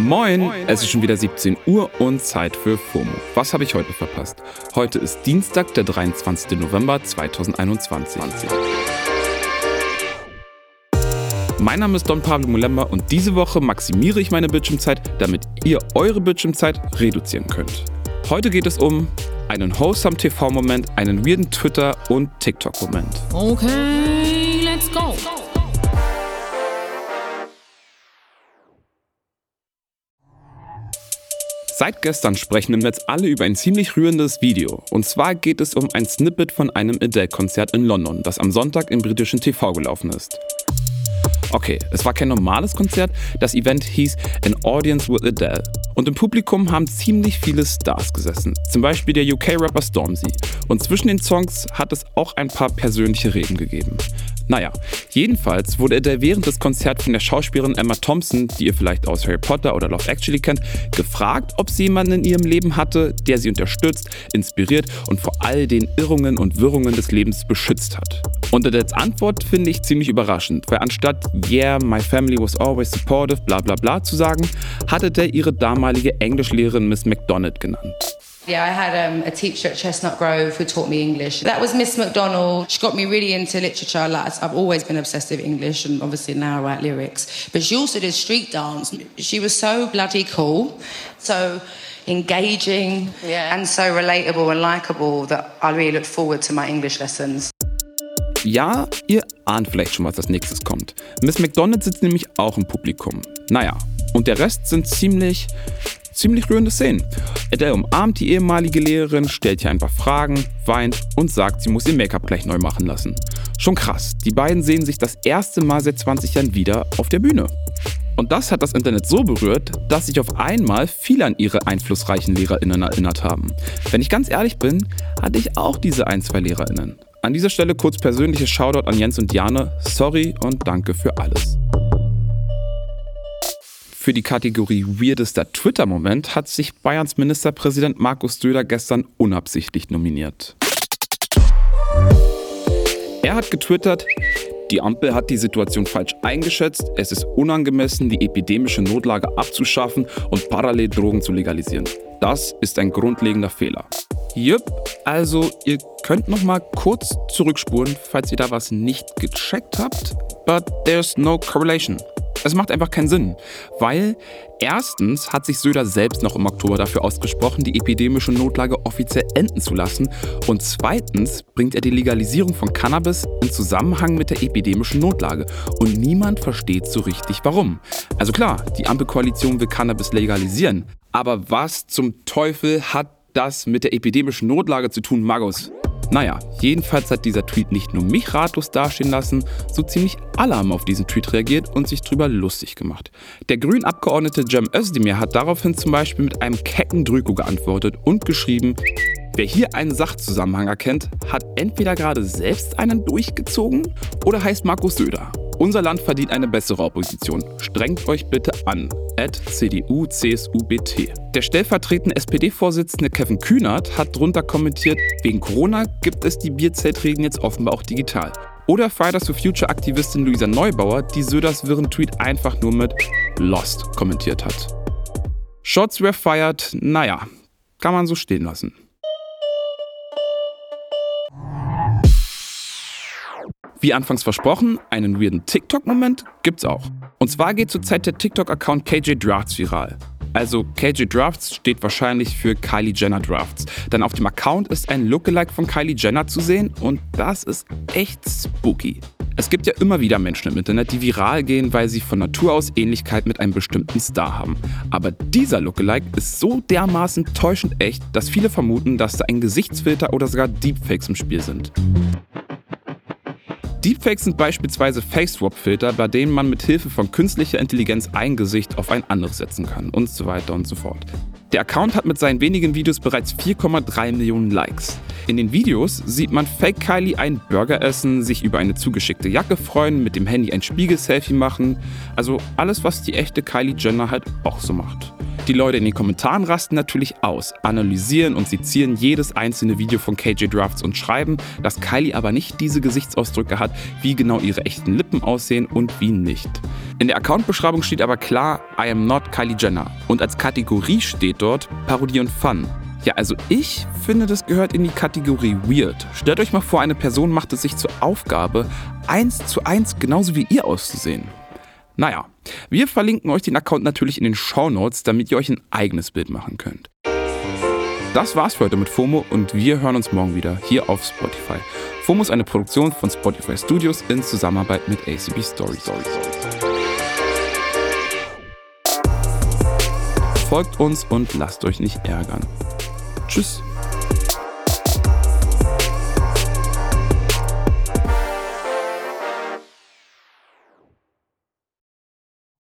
Moin, es ist schon wieder 17 Uhr und Zeit für FOMO. Was habe ich heute verpasst? Heute ist Dienstag, der 23. November 2021. Mein Name ist Don Pablo Mulemba und diese Woche maximiere ich meine Bildschirmzeit, damit ihr eure Bildschirmzeit reduzieren könnt. Heute geht es um einen wholesome TV-Moment, einen weirden Twitter- und TikTok-Moment. Okay, Seit gestern sprechen im Netz alle über ein ziemlich rührendes Video. Und zwar geht es um ein Snippet von einem Adele-Konzert in London, das am Sonntag im britischen TV gelaufen ist. Okay, es war kein normales Konzert, das Event hieß An Audience with Adele. Und im Publikum haben ziemlich viele Stars gesessen, zum Beispiel der UK-Rapper Stormzy. Und zwischen den Songs hat es auch ein paar persönliche Reden gegeben. Naja, jedenfalls wurde Adele während des Konzerts von der Schauspielerin Emma Thompson, die ihr vielleicht aus Harry Potter oder Love Actually kennt, gefragt, ob sie jemanden in ihrem Leben hatte, der sie unterstützt, inspiriert und vor all den Irrungen und Wirrungen des Lebens beschützt hat. Und Adeles Antwort finde ich ziemlich überraschend, weil anstatt Yeah, my family was always supportive, bla bla bla zu sagen, hat Adele ihre damalige Englischlehrerin Miss McDonald genannt. Yeah, I had um, a teacher at Chestnut Grove who taught me English. That was Miss McDonald. She got me really into literature. Like, I've always been obsessed with English, and obviously now I write lyrics. But she also did street dance. She was so bloody cool, so engaging, yeah. and so relatable and likable that I really look forward to my English lessons. Ja, ihr ahnt vielleicht schon, was als nächstes kommt. Miss McDonald sitzt nämlich auch im Publikum. Naja, und der Rest sind ziemlich ziemlich rührende Szenen. Adele umarmt die ehemalige Lehrerin, stellt ihr ein paar Fragen, weint und sagt, sie muss ihr Make-up gleich neu machen lassen. Schon krass, die beiden sehen sich das erste Mal seit 20 Jahren wieder auf der Bühne. Und das hat das Internet so berührt, dass sich auf einmal viele an ihre einflussreichen LehrerInnen erinnert haben. Wenn ich ganz ehrlich bin, hatte ich auch diese ein, zwei LehrerInnen. An dieser Stelle kurz persönliches Shoutout an Jens und Diane. Sorry und danke für alles. Für die Kategorie Weirdester Twitter-Moment hat sich Bayerns Ministerpräsident Markus Söder gestern unabsichtlich nominiert. Er hat getwittert, die Ampel hat die Situation falsch eingeschätzt. Es ist unangemessen, die epidemische Notlage abzuschaffen und parallel Drogen zu legalisieren. Das ist ein grundlegender Fehler. Jupp, also ihr könnt noch mal kurz zurückspulen, falls ihr da was nicht gecheckt habt. But there's no correlation. Es macht einfach keinen Sinn, weil erstens hat sich Söder selbst noch im Oktober dafür ausgesprochen, die epidemische Notlage offiziell enden zu lassen und zweitens bringt er die Legalisierung von Cannabis in Zusammenhang mit der epidemischen Notlage und niemand versteht so richtig warum. Also klar, die Ampelkoalition will Cannabis legalisieren, aber was zum Teufel hat das mit der epidemischen Notlage zu tun, Magus? Naja, jedenfalls hat dieser Tweet nicht nur mich ratlos dastehen lassen, so ziemlich alle haben auf diesen Tweet reagiert und sich drüber lustig gemacht. Der grünen Abgeordnete Cem Özdemir hat daraufhin zum Beispiel mit einem kecken Drüko geantwortet und geschrieben, Wer hier einen Sachzusammenhang erkennt, hat entweder gerade selbst einen durchgezogen oder heißt Markus Söder. Unser Land verdient eine bessere Opposition. Strengt euch bitte an. At CDU, CSU, BT. Der stellvertretende SPD-Vorsitzende Kevin Kühnert hat drunter kommentiert, wegen Corona gibt es die Bierzeltregeln jetzt offenbar auch digital. Oder Fridays for Future-Aktivistin Luisa Neubauer, die Söders wirren Tweet einfach nur mit Lost kommentiert hat. Shots were fired, naja, kann man so stehen lassen. Wie anfangs versprochen, einen weirden TikTok-Moment gibt's auch. Und zwar geht zurzeit der TikTok-Account KJ Drafts viral. Also KJ Drafts steht wahrscheinlich für Kylie Jenner Drafts. Denn auf dem Account ist ein Lookalike von Kylie Jenner zu sehen und das ist echt spooky. Es gibt ja immer wieder Menschen im Internet, die viral gehen, weil sie von Natur aus Ähnlichkeit mit einem bestimmten Star haben. Aber dieser Lookalike ist so dermaßen täuschend echt, dass viele vermuten, dass da ein Gesichtsfilter oder sogar Deepfakes im Spiel sind. Deepfakes sind beispielsweise Face-Swap-Filter, bei denen man mit Hilfe von künstlicher Intelligenz ein Gesicht auf ein anderes setzen kann und so weiter und so fort. Der Account hat mit seinen wenigen Videos bereits 4,3 Millionen Likes. In den Videos sieht man Fake Kylie einen Burger essen, sich über eine zugeschickte Jacke freuen, mit dem Handy ein Spiegel-Selfie machen. Also alles, was die echte Kylie Jenner halt auch so macht. Die Leute in den Kommentaren rasten natürlich aus, analysieren und sezieren jedes einzelne Video von KJ Drafts und schreiben, dass Kylie aber nicht diese Gesichtsausdrücke hat, wie genau ihre echten Lippen aussehen und wie nicht. In der Accountbeschreibung steht aber klar, I am not Kylie Jenner. Und als Kategorie steht dort Parodie und Fun. Ja, also ich finde, das gehört in die Kategorie Weird. Stellt euch mal vor, eine Person macht es sich zur Aufgabe, eins zu eins genauso wie ihr auszusehen. Naja, wir verlinken euch den Account natürlich in den Show Notes, damit ihr euch ein eigenes Bild machen könnt. Das war's für heute mit FOMO und wir hören uns morgen wieder hier auf Spotify. FOMO ist eine Produktion von Spotify Studios in Zusammenarbeit mit ACB Story. Folgt uns und lasst euch nicht ärgern. Tschüss.